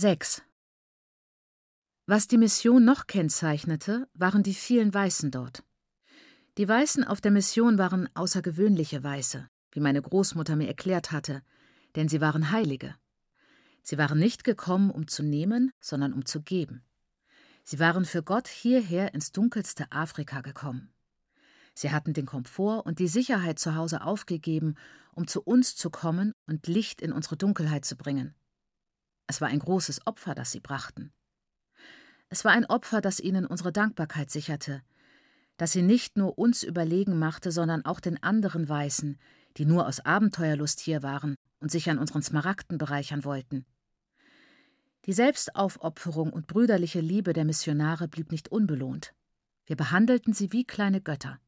6. Was die Mission noch kennzeichnete, waren die vielen Weißen dort. Die Weißen auf der Mission waren außergewöhnliche Weiße, wie meine Großmutter mir erklärt hatte, denn sie waren Heilige. Sie waren nicht gekommen, um zu nehmen, sondern um zu geben. Sie waren für Gott hierher ins dunkelste Afrika gekommen. Sie hatten den Komfort und die Sicherheit zu Hause aufgegeben, um zu uns zu kommen und Licht in unsere Dunkelheit zu bringen. Es war ein großes Opfer, das sie brachten. Es war ein Opfer, das ihnen unsere Dankbarkeit sicherte, das sie nicht nur uns überlegen machte, sondern auch den anderen Weißen, die nur aus Abenteuerlust hier waren und sich an unseren Smaragden bereichern wollten. Die Selbstaufopferung und brüderliche Liebe der Missionare blieb nicht unbelohnt. Wir behandelten sie wie kleine Götter.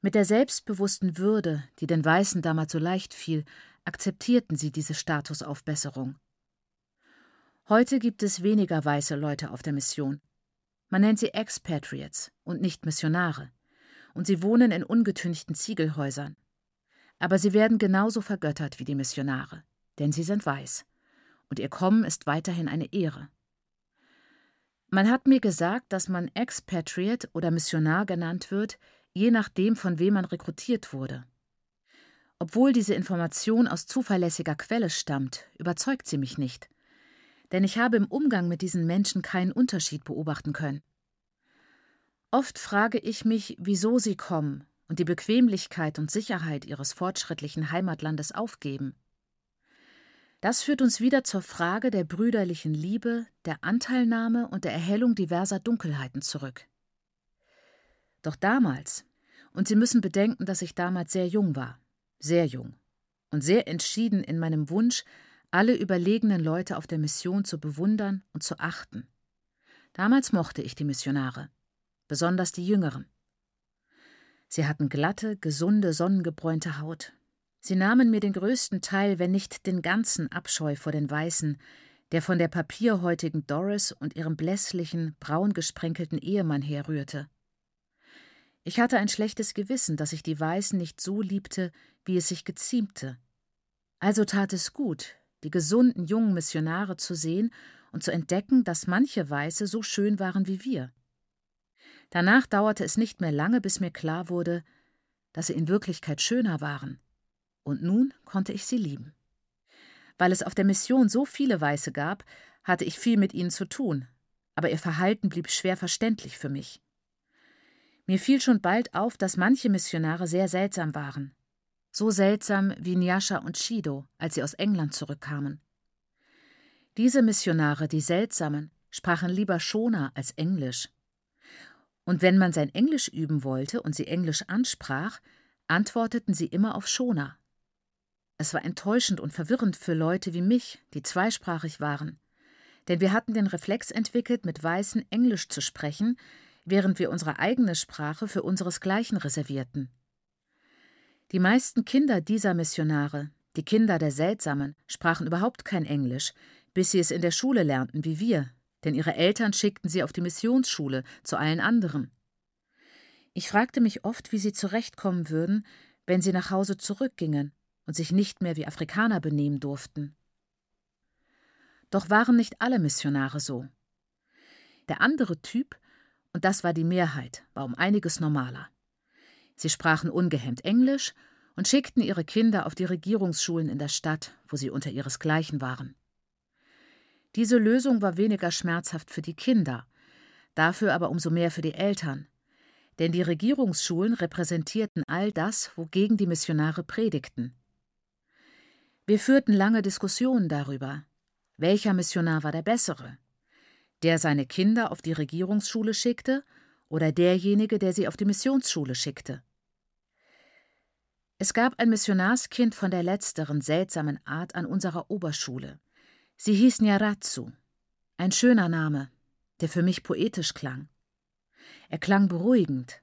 Mit der selbstbewussten Würde, die den Weißen damals so leicht fiel, akzeptierten sie diese Statusaufbesserung. Heute gibt es weniger weiße Leute auf der Mission. Man nennt sie Expatriates und nicht Missionare, und sie wohnen in ungetünchten Ziegelhäusern. Aber sie werden genauso vergöttert wie die Missionare, denn sie sind weiß und ihr Kommen ist weiterhin eine Ehre. Man hat mir gesagt, dass man Expatriate oder Missionar genannt wird, je nachdem, von wem man rekrutiert wurde. Obwohl diese Information aus zuverlässiger Quelle stammt, überzeugt sie mich nicht, denn ich habe im Umgang mit diesen Menschen keinen Unterschied beobachten können. Oft frage ich mich, wieso sie kommen und die Bequemlichkeit und Sicherheit ihres fortschrittlichen Heimatlandes aufgeben. Das führt uns wieder zur Frage der brüderlichen Liebe, der Anteilnahme und der Erhellung diverser Dunkelheiten zurück. Doch damals, und Sie müssen bedenken, dass ich damals sehr jung war, sehr jung, und sehr entschieden in meinem Wunsch, alle überlegenen Leute auf der Mission zu bewundern und zu achten. Damals mochte ich die Missionare, besonders die Jüngeren. Sie hatten glatte, gesunde, sonnengebräunte Haut, Sie nahmen mir den größten Teil, wenn nicht den ganzen Abscheu vor den Weißen, der von der papierhäutigen Doris und ihrem blässlichen, braun gesprenkelten Ehemann herrührte. Ich hatte ein schlechtes Gewissen, dass ich die Weißen nicht so liebte, wie es sich geziemte. Also tat es gut, die gesunden jungen Missionare zu sehen und zu entdecken, dass manche Weiße so schön waren wie wir. Danach dauerte es nicht mehr lange, bis mir klar wurde, dass sie in Wirklichkeit schöner waren. Und nun konnte ich sie lieben. Weil es auf der Mission so viele Weiße gab, hatte ich viel mit ihnen zu tun, aber ihr Verhalten blieb schwer verständlich für mich. Mir fiel schon bald auf, dass manche Missionare sehr seltsam waren. So seltsam wie Nyasha und Shido, als sie aus England zurückkamen. Diese Missionare, die Seltsamen, sprachen lieber Shona als Englisch. Und wenn man sein Englisch üben wollte und sie Englisch ansprach, antworteten sie immer auf Shona. Es war enttäuschend und verwirrend für Leute wie mich, die zweisprachig waren. Denn wir hatten den Reflex entwickelt, mit Weißen Englisch zu sprechen, während wir unsere eigene Sprache für unseresgleichen reservierten. Die meisten Kinder dieser Missionare, die Kinder der Seltsamen, sprachen überhaupt kein Englisch, bis sie es in der Schule lernten wie wir, denn ihre Eltern schickten sie auf die Missionsschule zu allen anderen. Ich fragte mich oft, wie sie zurechtkommen würden, wenn sie nach Hause zurückgingen und sich nicht mehr wie Afrikaner benehmen durften. Doch waren nicht alle Missionare so. Der andere Typ, und das war die Mehrheit, war um einiges normaler. Sie sprachen ungehemmt Englisch und schickten ihre Kinder auf die Regierungsschulen in der Stadt, wo sie unter ihresgleichen waren. Diese Lösung war weniger schmerzhaft für die Kinder, dafür aber umso mehr für die Eltern, denn die Regierungsschulen repräsentierten all das, wogegen die Missionare predigten. Wir führten lange Diskussionen darüber, welcher Missionar war der bessere, der seine Kinder auf die Regierungsschule schickte oder derjenige, der sie auf die Missionsschule schickte. Es gab ein Missionarskind von der letzteren seltsamen Art an unserer Oberschule. Sie hieß Nyaratsu. Ein schöner Name, der für mich poetisch klang. Er klang beruhigend.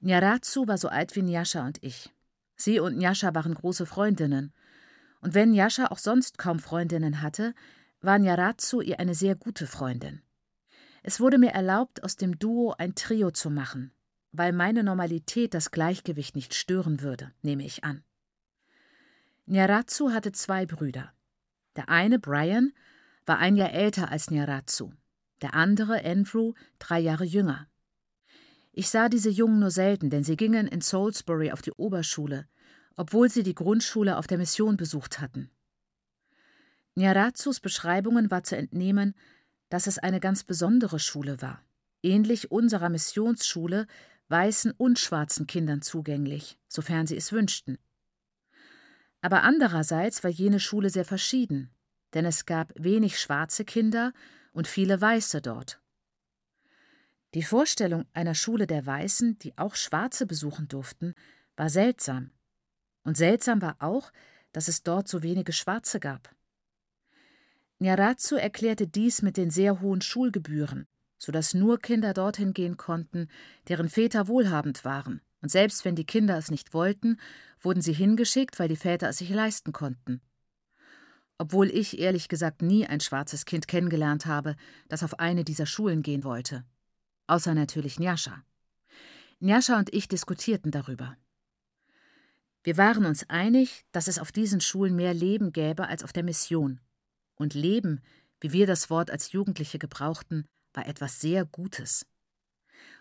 Nyaratsu war so alt wie Nyasha und ich. Sie und Nyasha waren große Freundinnen und wenn Jascha auch sonst kaum Freundinnen hatte, war Nyaratsu ihr eine sehr gute Freundin. Es wurde mir erlaubt, aus dem Duo ein Trio zu machen, weil meine Normalität das Gleichgewicht nicht stören würde, nehme ich an. Nyaratsu hatte zwei Brüder. Der eine, Brian, war ein Jahr älter als Nyaratsu, der andere, Andrew, drei Jahre jünger. Ich sah diese Jungen nur selten, denn sie gingen in Salisbury auf die Oberschule, obwohl sie die Grundschule auf der Mission besucht hatten. Nyaratsus Beschreibungen war zu entnehmen, dass es eine ganz besondere Schule war, ähnlich unserer Missionsschule, weißen und schwarzen Kindern zugänglich, sofern sie es wünschten. Aber andererseits war jene Schule sehr verschieden, denn es gab wenig schwarze Kinder und viele Weiße dort. Die Vorstellung einer Schule der Weißen, die auch Schwarze besuchen durften, war seltsam. Und seltsam war auch, dass es dort so wenige Schwarze gab. Nyaratsu erklärte dies mit den sehr hohen Schulgebühren, so dass nur Kinder dorthin gehen konnten, deren Väter wohlhabend waren, und selbst wenn die Kinder es nicht wollten, wurden sie hingeschickt, weil die Väter es sich leisten konnten. Obwohl ich ehrlich gesagt nie ein schwarzes Kind kennengelernt habe, das auf eine dieser Schulen gehen wollte. Außer natürlich Njascha. Njascha und ich diskutierten darüber. Wir waren uns einig, dass es auf diesen Schulen mehr Leben gäbe als auf der Mission. Und Leben, wie wir das Wort als Jugendliche gebrauchten, war etwas sehr Gutes.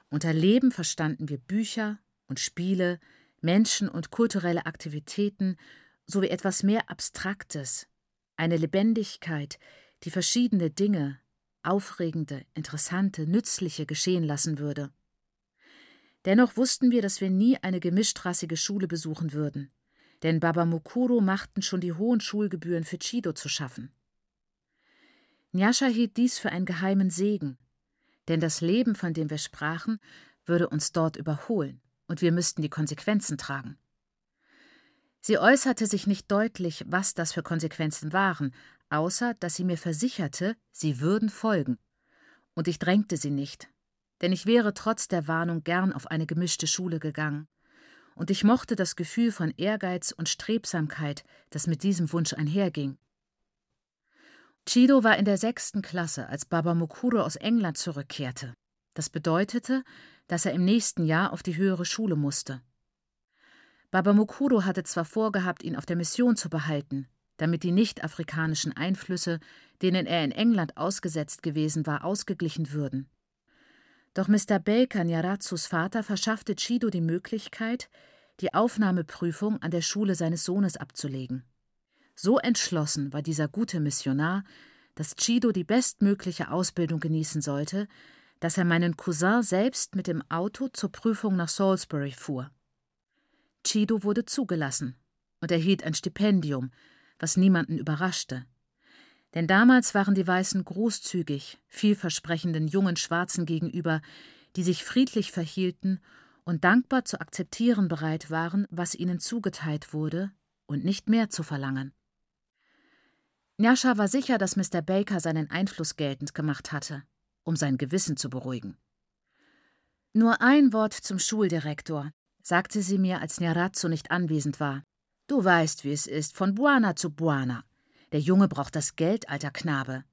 Unter Leben verstanden wir Bücher und Spiele, Menschen und kulturelle Aktivitäten sowie etwas mehr Abstraktes, eine Lebendigkeit, die verschiedene Dinge, aufregende, interessante, nützliche geschehen lassen würde. Dennoch wussten wir, dass wir nie eine gemischtrassige Schule besuchen würden, denn Baba Mukuro machten schon die hohen Schulgebühren für Chido zu schaffen. Nyasha hielt dies für einen geheimen Segen, denn das Leben, von dem wir sprachen, würde uns dort überholen, und wir müssten die Konsequenzen tragen. Sie äußerte sich nicht deutlich, was das für Konsequenzen waren, außer dass sie mir versicherte, sie würden folgen. Und ich drängte sie nicht, denn ich wäre trotz der Warnung gern auf eine gemischte Schule gegangen. Und ich mochte das Gefühl von Ehrgeiz und Strebsamkeit, das mit diesem Wunsch einherging. Chido war in der sechsten Klasse, als Baba Mukuro aus England zurückkehrte. Das bedeutete, dass er im nächsten Jahr auf die höhere Schule musste. Baba Mukuro hatte zwar vorgehabt, ihn auf der Mission zu behalten, damit die nicht-afrikanischen Einflüsse, denen er in England ausgesetzt gewesen war, ausgeglichen würden. Doch Mr. Baker, Nyaratsus Vater, verschaffte Chido die Möglichkeit, die Aufnahmeprüfung an der Schule seines Sohnes abzulegen. So entschlossen war dieser gute Missionar, dass Chido die bestmögliche Ausbildung genießen sollte, dass er meinen Cousin selbst mit dem Auto zur Prüfung nach Salisbury fuhr. Chido wurde zugelassen und erhielt ein Stipendium, was niemanden überraschte. Denn damals waren die Weißen großzügig, vielversprechenden jungen Schwarzen gegenüber, die sich friedlich verhielten und dankbar zu akzeptieren bereit waren, was ihnen zugeteilt wurde, und nicht mehr zu verlangen. Nyasha war sicher, dass Mr. Baker seinen Einfluss geltend gemacht hatte, um sein Gewissen zu beruhigen. Nur ein Wort zum Schuldirektor, sagte sie mir, als Nyarazzo nicht anwesend war. Du weißt, wie es ist, von Buana zu Buana. Der Junge braucht das Geld, alter Knabe.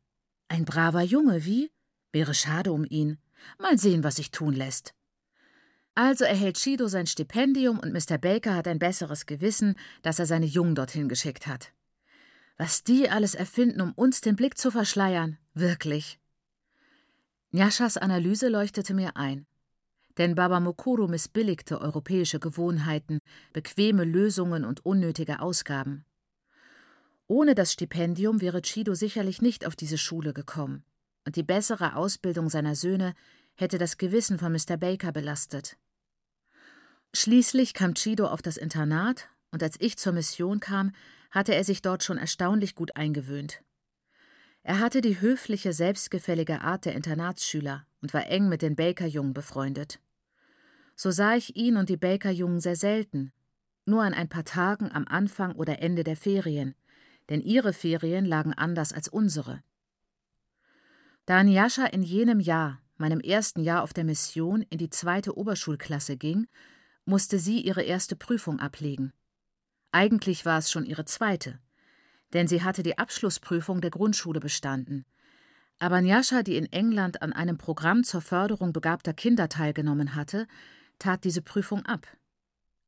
Ein braver Junge, wie? Wäre schade um ihn. Mal sehen, was sich tun lässt. Also erhält Shido sein Stipendium und Mr. Baker hat ein besseres Gewissen, dass er seine Jungen dorthin geschickt hat. Was die alles erfinden, um uns den Blick zu verschleiern. Wirklich. Nyashas Analyse leuchtete mir ein. Denn Baba Mokuro missbilligte europäische Gewohnheiten, bequeme Lösungen und unnötige Ausgaben. Ohne das Stipendium wäre Chido sicherlich nicht auf diese Schule gekommen, und die bessere Ausbildung seiner Söhne hätte das Gewissen von Mr. Baker belastet. Schließlich kam Chido auf das Internat, und als ich zur Mission kam, hatte er sich dort schon erstaunlich gut eingewöhnt. Er hatte die höfliche, selbstgefällige Art der Internatsschüler und war eng mit den Baker-Jungen befreundet. So sah ich ihn und die Baker-Jungen sehr selten, nur an ein paar Tagen am Anfang oder Ende der Ferien, denn ihre Ferien lagen anders als unsere. Da Nyasha in jenem Jahr, meinem ersten Jahr auf der Mission, in die zweite Oberschulklasse ging, musste sie ihre erste Prüfung ablegen. Eigentlich war es schon ihre zweite, denn sie hatte die Abschlussprüfung der Grundschule bestanden. Aber Njascha, die in England an einem Programm zur Förderung begabter Kinder teilgenommen hatte, tat diese Prüfung ab.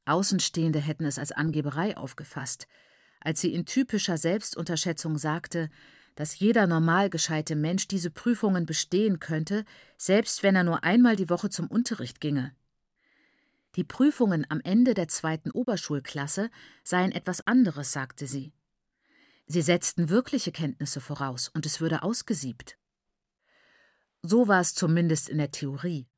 Außenstehende hätten es als Angeberei aufgefasst, als sie in typischer Selbstunterschätzung sagte, dass jeder normal gescheite Mensch diese Prüfungen bestehen könnte, selbst wenn er nur einmal die Woche zum Unterricht ginge. Die Prüfungen am Ende der zweiten Oberschulklasse seien etwas anderes, sagte sie. Sie setzten wirkliche Kenntnisse voraus, und es würde ausgesiebt. So war es zumindest in der Theorie.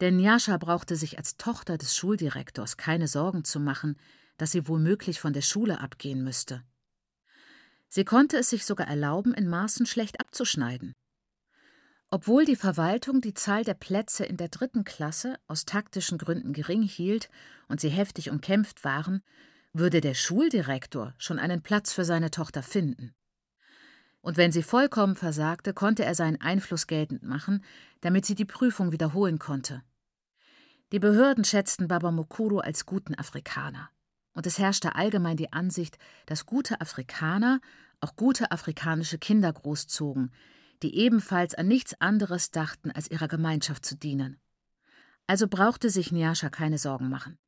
Denn Njascha brauchte sich als Tochter des Schuldirektors keine Sorgen zu machen, dass sie womöglich von der Schule abgehen müsste. Sie konnte es sich sogar erlauben, in Maßen schlecht abzuschneiden. Obwohl die Verwaltung die Zahl der Plätze in der dritten Klasse aus taktischen Gründen gering hielt und sie heftig umkämpft waren, würde der Schuldirektor schon einen Platz für seine Tochter finden. Und wenn sie vollkommen versagte, konnte er seinen Einfluss geltend machen, damit sie die Prüfung wiederholen konnte. Die Behörden schätzten Baba Mukuru als guten Afrikaner und es herrschte allgemein die Ansicht, dass gute Afrikaner auch gute afrikanische Kinder großzogen, die ebenfalls an nichts anderes dachten, als ihrer Gemeinschaft zu dienen. Also brauchte sich Nyasha keine Sorgen machen.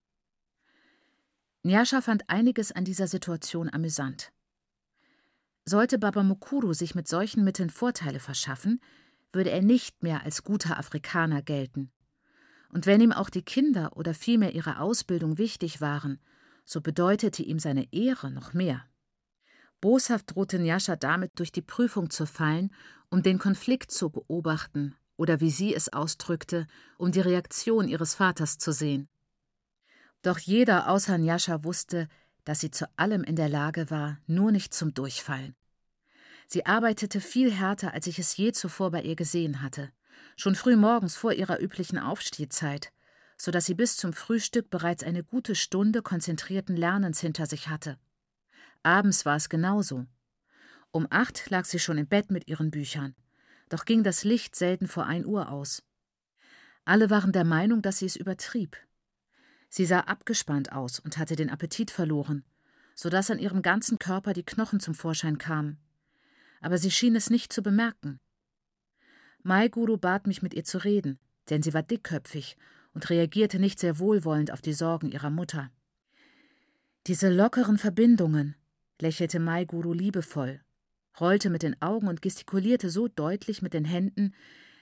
Nyasha fand einiges an dieser Situation amüsant. Sollte Baba Mukuru sich mit solchen Mitteln Vorteile verschaffen, würde er nicht mehr als guter Afrikaner gelten. Und wenn ihm auch die Kinder oder vielmehr ihre Ausbildung wichtig waren, so bedeutete ihm seine Ehre noch mehr. Boshaft drohte Njascha damit, durch die Prüfung zu fallen, um den Konflikt zu beobachten oder, wie sie es ausdrückte, um die Reaktion ihres Vaters zu sehen. Doch jeder außer Njascha wusste, dass sie zu allem in der Lage war, nur nicht zum Durchfallen. Sie arbeitete viel härter, als ich es je zuvor bei ihr gesehen hatte, schon früh morgens vor ihrer üblichen Aufstehzeit, so dass sie bis zum Frühstück bereits eine gute Stunde konzentrierten Lernens hinter sich hatte. Abends war es genauso. Um acht lag sie schon im Bett mit ihren Büchern, doch ging das Licht selten vor ein Uhr aus. Alle waren der Meinung, dass sie es übertrieb. Sie sah abgespannt aus und hatte den Appetit verloren, so dass an ihrem ganzen Körper die Knochen zum Vorschein kamen. Aber sie schien es nicht zu bemerken. Mai Guru bat mich, mit ihr zu reden, denn sie war dickköpfig und reagierte nicht sehr wohlwollend auf die Sorgen ihrer Mutter. Diese lockeren Verbindungen, lächelte Mai Guru liebevoll, rollte mit den Augen und gestikulierte so deutlich mit den Händen,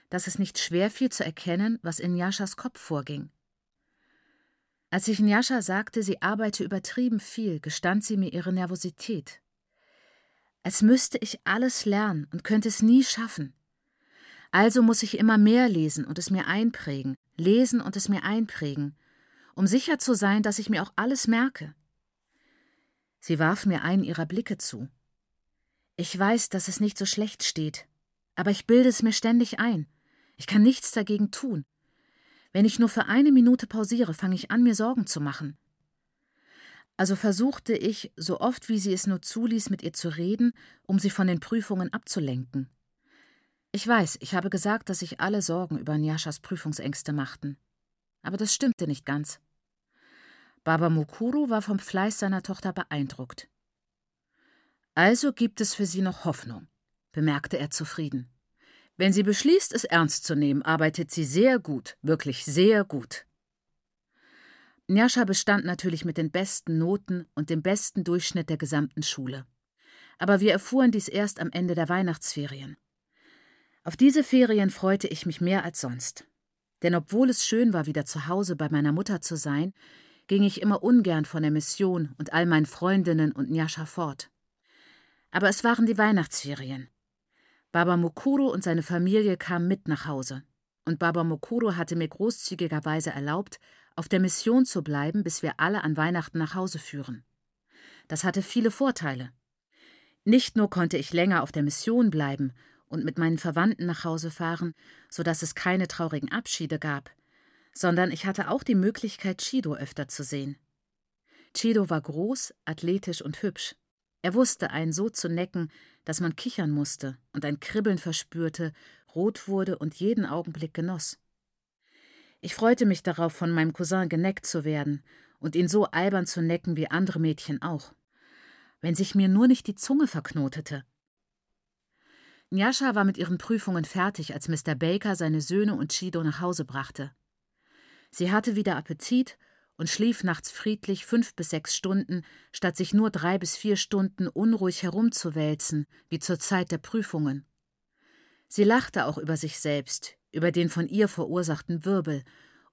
dass es nicht schwer fiel zu erkennen, was in Jaschas Kopf vorging. Als ich Njascha sagte, sie arbeite übertrieben viel, gestand sie mir ihre Nervosität. Als müsste ich alles lernen und könnte es nie schaffen. Also muss ich immer mehr lesen und es mir einprägen, lesen und es mir einprägen, um sicher zu sein, dass ich mir auch alles merke. Sie warf mir einen ihrer Blicke zu. Ich weiß, dass es nicht so schlecht steht, aber ich bilde es mir ständig ein. Ich kann nichts dagegen tun. Wenn ich nur für eine Minute pausiere, fange ich an, mir Sorgen zu machen. Also versuchte ich, so oft wie sie es nur zuließ, mit ihr zu reden, um sie von den Prüfungen abzulenken. Ich weiß, ich habe gesagt, dass sich alle Sorgen über Nyashas Prüfungsängste machten. Aber das stimmte nicht ganz. Baba Mukuru war vom Fleiß seiner Tochter beeindruckt. Also gibt es für sie noch Hoffnung, bemerkte er zufrieden. Wenn sie beschließt, es ernst zu nehmen, arbeitet sie sehr gut, wirklich sehr gut. Nyasha bestand natürlich mit den besten Noten und dem besten Durchschnitt der gesamten Schule. Aber wir erfuhren dies erst am Ende der Weihnachtsferien. Auf diese Ferien freute ich mich mehr als sonst. Denn obwohl es schön war, wieder zu Hause bei meiner Mutter zu sein, ging ich immer ungern von der Mission und all meinen Freundinnen und Nyasha fort. Aber es waren die Weihnachtsferien. Baba Mukuru und seine Familie kamen mit nach Hause. Und Baba Mukuru hatte mir großzügigerweise erlaubt, auf der Mission zu bleiben, bis wir alle an Weihnachten nach Hause führen. Das hatte viele Vorteile. Nicht nur konnte ich länger auf der Mission bleiben und mit meinen Verwandten nach Hause fahren, so dass es keine traurigen Abschiede gab, sondern ich hatte auch die Möglichkeit, Chido öfter zu sehen. Chido war groß, athletisch und hübsch. Er wusste einen so zu necken, dass man kichern musste und ein Kribbeln verspürte, rot wurde und jeden Augenblick genoss. Ich freute mich darauf, von meinem Cousin geneckt zu werden und ihn so albern zu necken wie andere Mädchen auch. Wenn sich mir nur nicht die Zunge verknotete. Njascha war mit ihren Prüfungen fertig, als Mr. Baker seine Söhne und Chido nach Hause brachte. Sie hatte wieder Appetit und schlief nachts friedlich fünf bis sechs Stunden, statt sich nur drei bis vier Stunden unruhig herumzuwälzen, wie zur Zeit der Prüfungen. Sie lachte auch über sich selbst, über den von ihr verursachten Wirbel,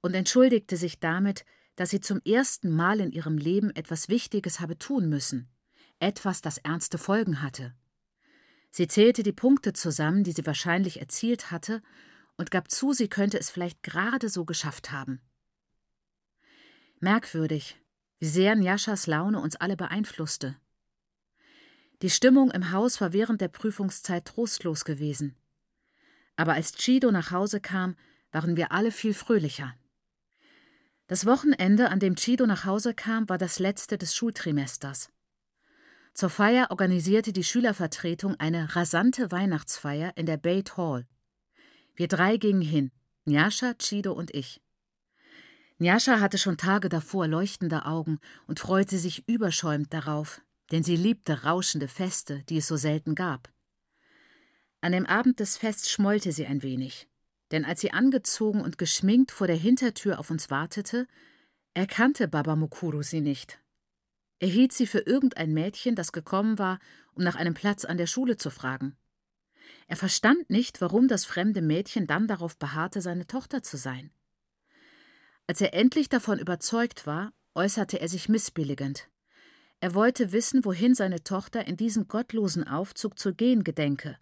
und entschuldigte sich damit, dass sie zum ersten Mal in ihrem Leben etwas Wichtiges habe tun müssen, etwas, das ernste Folgen hatte. Sie zählte die Punkte zusammen, die sie wahrscheinlich erzielt hatte, und gab zu, sie könnte es vielleicht gerade so geschafft haben. Merkwürdig, wie sehr Njaschas Laune uns alle beeinflusste. Die Stimmung im Haus war während der Prüfungszeit trostlos gewesen. Aber als Chido nach Hause kam, waren wir alle viel fröhlicher. Das Wochenende, an dem Chido nach Hause kam, war das letzte des Schultrimesters. Zur Feier organisierte die Schülervertretung eine rasante Weihnachtsfeier in der Bait Hall. Wir drei gingen hin, Njascha, Chido und ich. Njascha hatte schon Tage davor leuchtende Augen und freute sich überschäumt darauf, denn sie liebte rauschende Feste, die es so selten gab. An dem Abend des Fests schmollte sie ein wenig, denn als sie angezogen und geschminkt vor der Hintertür auf uns wartete, erkannte Baba Mukuru sie nicht. Er hielt sie für irgendein Mädchen, das gekommen war, um nach einem Platz an der Schule zu fragen. Er verstand nicht, warum das fremde Mädchen dann darauf beharrte, seine Tochter zu sein. Als er endlich davon überzeugt war, äußerte er sich missbilligend. Er wollte wissen, wohin seine Tochter in diesem gottlosen Aufzug zu gehen gedenke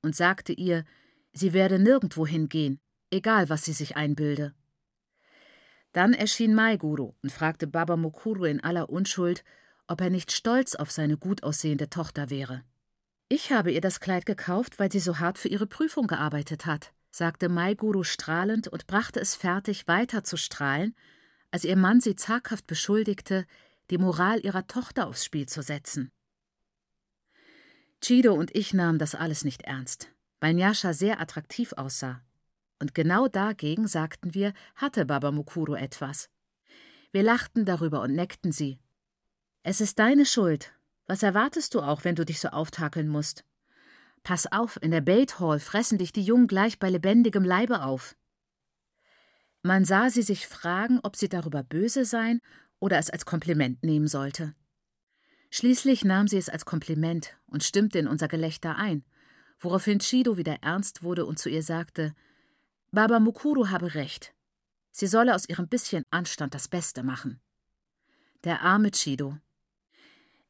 und sagte ihr, sie werde nirgendwohin gehen, egal was sie sich einbilde. Dann erschien Maiguru und fragte Baba Mukuru in aller Unschuld, ob er nicht stolz auf seine gut aussehende Tochter wäre. Ich habe ihr das Kleid gekauft, weil sie so hart für ihre Prüfung gearbeitet hat, sagte Maiguru strahlend und brachte es fertig, weiter zu strahlen, als ihr Mann sie zaghaft beschuldigte, die Moral ihrer Tochter aufs Spiel zu setzen. Chido und ich nahmen das alles nicht ernst, weil Nyasha sehr attraktiv aussah. Und genau dagegen, sagten wir, hatte Baba Mukuru etwas. Wir lachten darüber und neckten sie. Es ist deine Schuld. Was erwartest du auch, wenn du dich so auftakeln musst? Pass auf, in der Bait Hall fressen dich die Jungen gleich bei lebendigem Leibe auf. Man sah sie sich fragen, ob sie darüber böse sein oder es als Kompliment nehmen sollte. Schließlich nahm sie es als Kompliment und stimmte in unser Gelächter ein, woraufhin Chido wieder ernst wurde und zu ihr sagte: Baba Mukuru habe recht. Sie solle aus ihrem bisschen Anstand das Beste machen. Der arme Chido.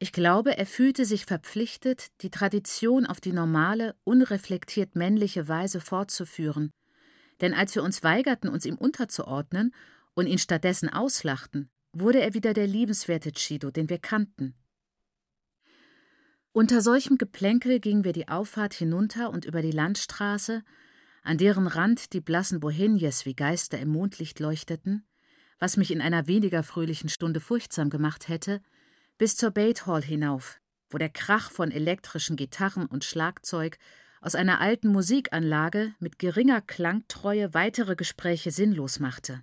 Ich glaube, er fühlte sich verpflichtet, die Tradition auf die normale, unreflektiert männliche Weise fortzuführen. Denn als wir uns weigerten, uns ihm unterzuordnen und ihn stattdessen auslachten, wurde er wieder der liebenswerte Chido, den wir kannten. Unter solchem Geplänkel gingen wir die Auffahrt hinunter und über die Landstraße, an deren Rand die blassen Bohemias wie Geister im Mondlicht leuchteten, was mich in einer weniger fröhlichen Stunde furchtsam gemacht hätte, bis zur Bait Hall hinauf, wo der Krach von elektrischen Gitarren und Schlagzeug aus einer alten Musikanlage mit geringer Klangtreue weitere Gespräche sinnlos machte.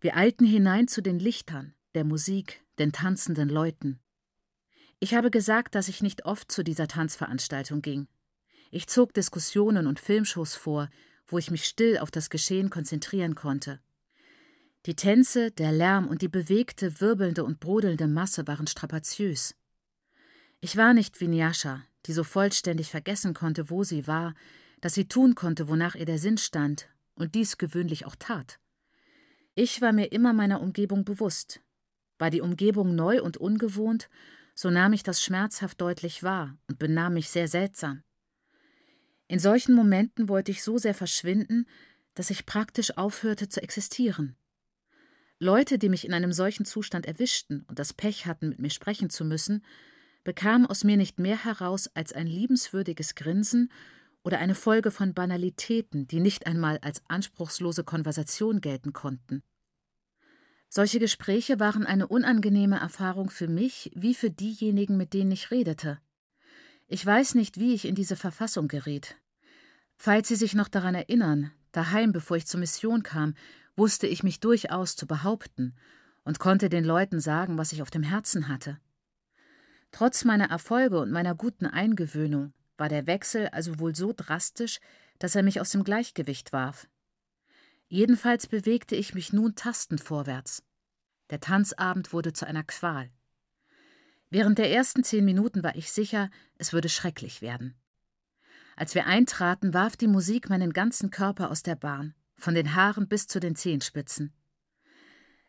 Wir eilten hinein zu den Lichtern, der Musik, den tanzenden Leuten. Ich habe gesagt, dass ich nicht oft zu dieser Tanzveranstaltung ging. Ich zog Diskussionen und Filmshows vor, wo ich mich still auf das Geschehen konzentrieren konnte. Die Tänze, der Lärm und die bewegte, wirbelnde und brodelnde Masse waren strapaziös. Ich war nicht wie Nyasha, die so vollständig vergessen konnte, wo sie war, dass sie tun konnte, wonach ihr der Sinn stand, und dies gewöhnlich auch tat. Ich war mir immer meiner Umgebung bewusst. War die Umgebung neu und ungewohnt, so nahm ich das schmerzhaft deutlich wahr und benahm mich sehr seltsam. In solchen Momenten wollte ich so sehr verschwinden, dass ich praktisch aufhörte zu existieren. Leute, die mich in einem solchen Zustand erwischten und das Pech hatten, mit mir sprechen zu müssen, bekamen aus mir nicht mehr heraus als ein liebenswürdiges Grinsen oder eine Folge von Banalitäten, die nicht einmal als anspruchslose Konversation gelten konnten. Solche Gespräche waren eine unangenehme Erfahrung für mich wie für diejenigen, mit denen ich redete. Ich weiß nicht, wie ich in diese Verfassung geriet. Falls Sie sich noch daran erinnern, daheim, bevor ich zur Mission kam, wusste ich mich durchaus zu behaupten und konnte den Leuten sagen, was ich auf dem Herzen hatte. Trotz meiner Erfolge und meiner guten Eingewöhnung war der Wechsel also wohl so drastisch, dass er mich aus dem Gleichgewicht warf. Jedenfalls bewegte ich mich nun tastend vorwärts. Der Tanzabend wurde zu einer Qual. Während der ersten zehn Minuten war ich sicher, es würde schrecklich werden. Als wir eintraten, warf die Musik meinen ganzen Körper aus der Bahn, von den Haaren bis zu den Zehenspitzen.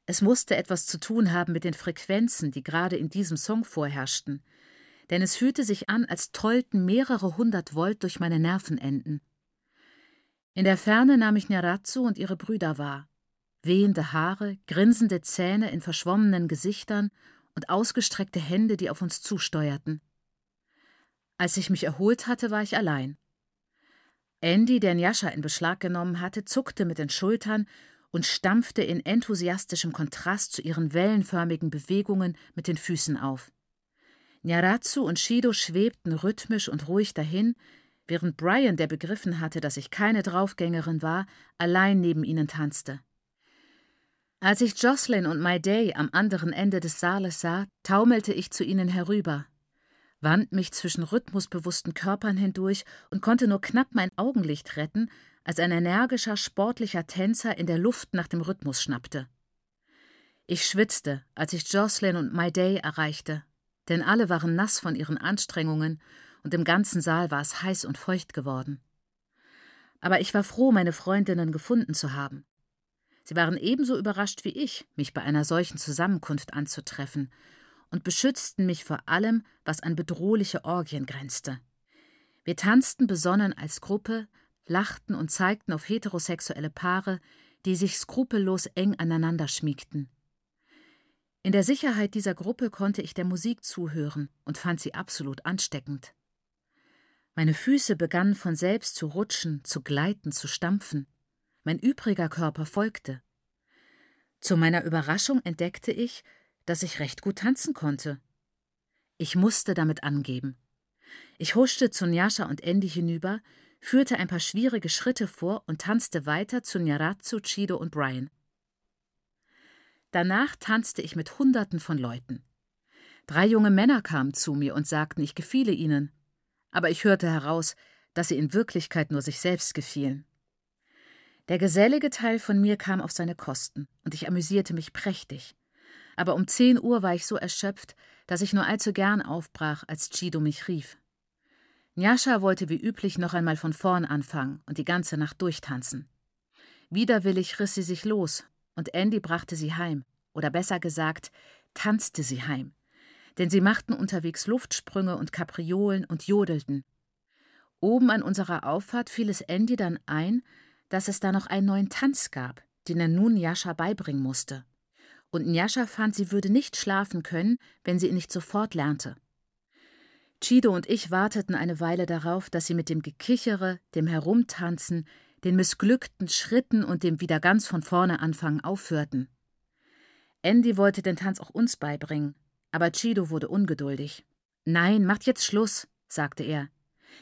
Es musste etwas zu tun haben mit den Frequenzen, die gerade in diesem Song vorherrschten, denn es fühlte sich an, als tollten mehrere hundert Volt durch meine Nervenenden. In der Ferne nahm ich Nyaratsu und ihre Brüder wahr. Wehende Haare, grinsende Zähne in verschwommenen Gesichtern und ausgestreckte Hände, die auf uns zusteuerten. Als ich mich erholt hatte, war ich allein. Andy, der Njascha in Beschlag genommen hatte, zuckte mit den Schultern und stampfte in enthusiastischem Kontrast zu ihren wellenförmigen Bewegungen mit den Füßen auf. Nyaratsu und Shido schwebten rhythmisch und ruhig dahin, während Brian, der begriffen hatte, dass ich keine Draufgängerin war, allein neben ihnen tanzte. Als ich Jocelyn und My Day am anderen Ende des Saales sah, taumelte ich zu ihnen herüber, wand mich zwischen rhythmusbewussten Körpern hindurch und konnte nur knapp mein Augenlicht retten, als ein energischer, sportlicher Tänzer in der Luft nach dem Rhythmus schnappte. Ich schwitzte, als ich Jocelyn und My Day erreichte, denn alle waren nass von ihren Anstrengungen und im ganzen Saal war es heiß und feucht geworden. Aber ich war froh, meine Freundinnen gefunden zu haben. Sie waren ebenso überrascht wie ich, mich bei einer solchen Zusammenkunft anzutreffen, und beschützten mich vor allem, was an bedrohliche Orgien grenzte. Wir tanzten besonnen als Gruppe, lachten und zeigten auf heterosexuelle Paare, die sich skrupellos eng aneinander schmiegten. In der Sicherheit dieser Gruppe konnte ich der Musik zuhören und fand sie absolut ansteckend. Meine Füße begannen von selbst zu rutschen, zu gleiten, zu stampfen. Mein übriger Körper folgte. Zu meiner Überraschung entdeckte ich, dass ich recht gut tanzen konnte. Ich musste damit angeben. Ich huschte zu Njascha und Andy hinüber, führte ein paar schwierige Schritte vor und tanzte weiter zu Nyaratsu, Chido und Brian. Danach tanzte ich mit Hunderten von Leuten. Drei junge Männer kamen zu mir und sagten, ich gefiele ihnen. Aber ich hörte heraus, dass sie in Wirklichkeit nur sich selbst gefielen. Der gesellige Teil von mir kam auf seine Kosten, und ich amüsierte mich prächtig. Aber um zehn Uhr war ich so erschöpft, dass ich nur allzu gern aufbrach, als Chido mich rief. Njascha wollte wie üblich noch einmal von vorn anfangen und die ganze Nacht durchtanzen. Widerwillig riss sie sich los, und Andy brachte sie heim, oder besser gesagt, tanzte sie heim. Denn sie machten unterwegs Luftsprünge und Kapriolen und jodelten. Oben an unserer Auffahrt fiel es Andy dann ein, dass es da noch einen neuen Tanz gab, den er nun Njascha beibringen musste. Und Njascha fand, sie würde nicht schlafen können, wenn sie ihn nicht sofort lernte. Chido und ich warteten eine Weile darauf, dass sie mit dem Gekichere, dem Herumtanzen, den missglückten Schritten und dem wieder ganz von vorne anfangen aufhörten. Andy wollte den Tanz auch uns beibringen, aber Chido wurde ungeduldig. Nein, macht jetzt Schluss, sagte er.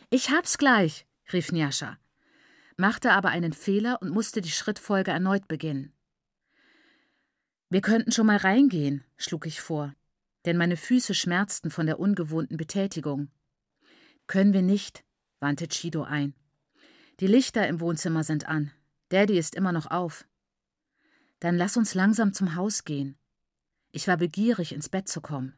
Ich hab's gleich, rief Njascha machte aber einen Fehler und musste die Schrittfolge erneut beginnen. Wir könnten schon mal reingehen, schlug ich vor, denn meine Füße schmerzten von der ungewohnten Betätigung. Können wir nicht, wandte Chido ein. Die Lichter im Wohnzimmer sind an. Daddy ist immer noch auf. Dann lass uns langsam zum Haus gehen. Ich war begierig, ins Bett zu kommen.